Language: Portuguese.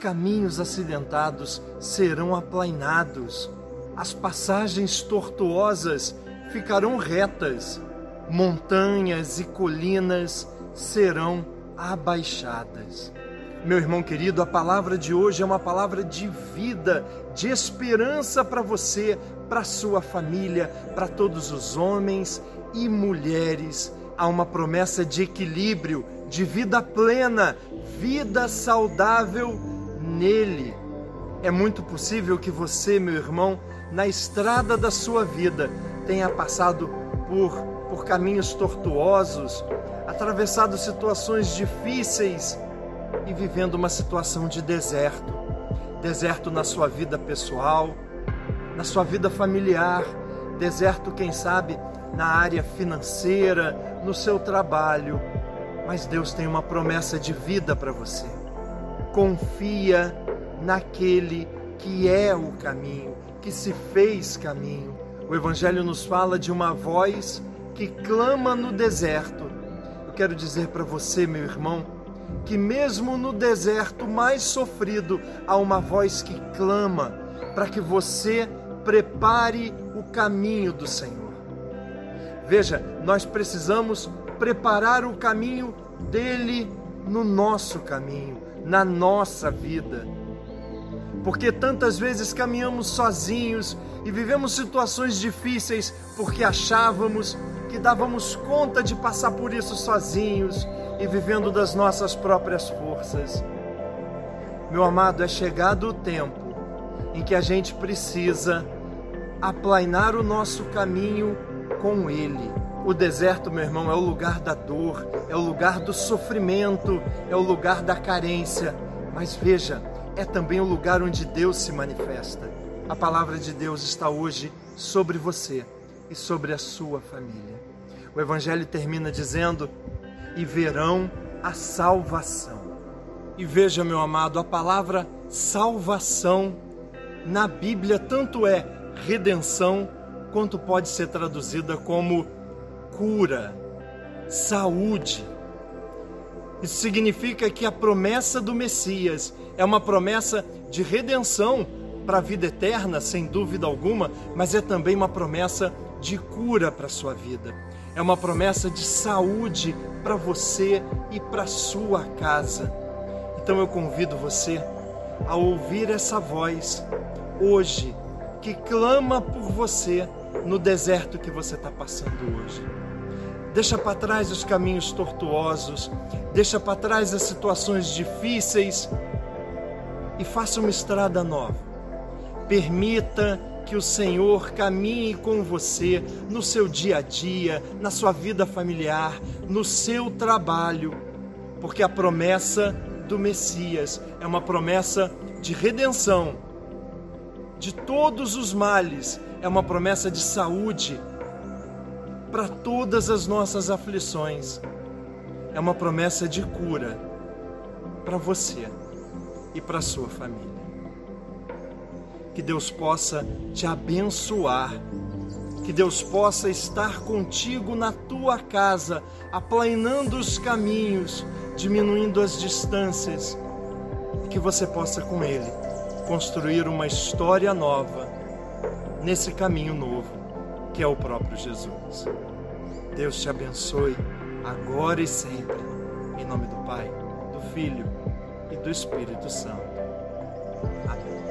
caminhos acidentados serão aplainados, as passagens tortuosas ficarão retas, montanhas e colinas serão abaixadas. Meu irmão querido, a palavra de hoje é uma palavra de vida, de esperança para você, para sua família, para todos os homens e mulheres. Há uma promessa de equilíbrio, de vida plena, vida saudável nele. É muito possível que você, meu irmão, na estrada da sua vida, tenha passado por, por caminhos tortuosos, atravessado situações difíceis e vivendo uma situação de deserto. Deserto na sua vida pessoal, na sua vida familiar, deserto, quem sabe, na área financeira, no seu trabalho. Mas Deus tem uma promessa de vida para você. Confia naquele que é o caminho, que se fez caminho. O Evangelho nos fala de uma voz que clama no deserto. Eu quero dizer para você, meu irmão, que mesmo no deserto mais sofrido há uma voz que clama para que você prepare o caminho do Senhor. Veja, nós precisamos preparar o caminho dele no nosso caminho, na nossa vida. Porque tantas vezes caminhamos sozinhos e vivemos situações difíceis porque achávamos que dávamos conta de passar por isso sozinhos e vivendo das nossas próprias forças. Meu amado, é chegado o tempo em que a gente precisa aplainar o nosso caminho com Ele. O deserto, meu irmão, é o lugar da dor, é o lugar do sofrimento, é o lugar da carência. Mas veja, é também o lugar onde Deus se manifesta. A palavra de Deus está hoje sobre você e sobre a sua família. O Evangelho termina dizendo: e verão a salvação. E veja, meu amado, a palavra salvação na Bíblia tanto é redenção quanto pode ser traduzida como cura, saúde. Isso significa que a promessa do Messias é uma promessa de redenção para a vida eterna, sem dúvida alguma, mas é também uma promessa de cura para a sua vida. É uma promessa de saúde para você e para sua casa. Então eu convido você a ouvir essa voz hoje que clama por você no deserto que você está passando hoje. Deixa para trás os caminhos tortuosos, deixa para trás as situações difíceis. E faça uma estrada nova. Permita que o Senhor caminhe com você no seu dia a dia, na sua vida familiar, no seu trabalho, porque a promessa do Messias é uma promessa de redenção. De todos os males, é uma promessa de saúde para todas as nossas aflições, é uma promessa de cura para você e para sua família. Que Deus possa te abençoar, que Deus possa estar contigo na tua casa, aplanando os caminhos, diminuindo as distâncias, e que você possa com Ele construir uma história nova nesse caminho novo que é o próprio Jesus. Deus te abençoe agora e sempre. Em nome do Pai, do Filho e do Espírito Santo. Amém.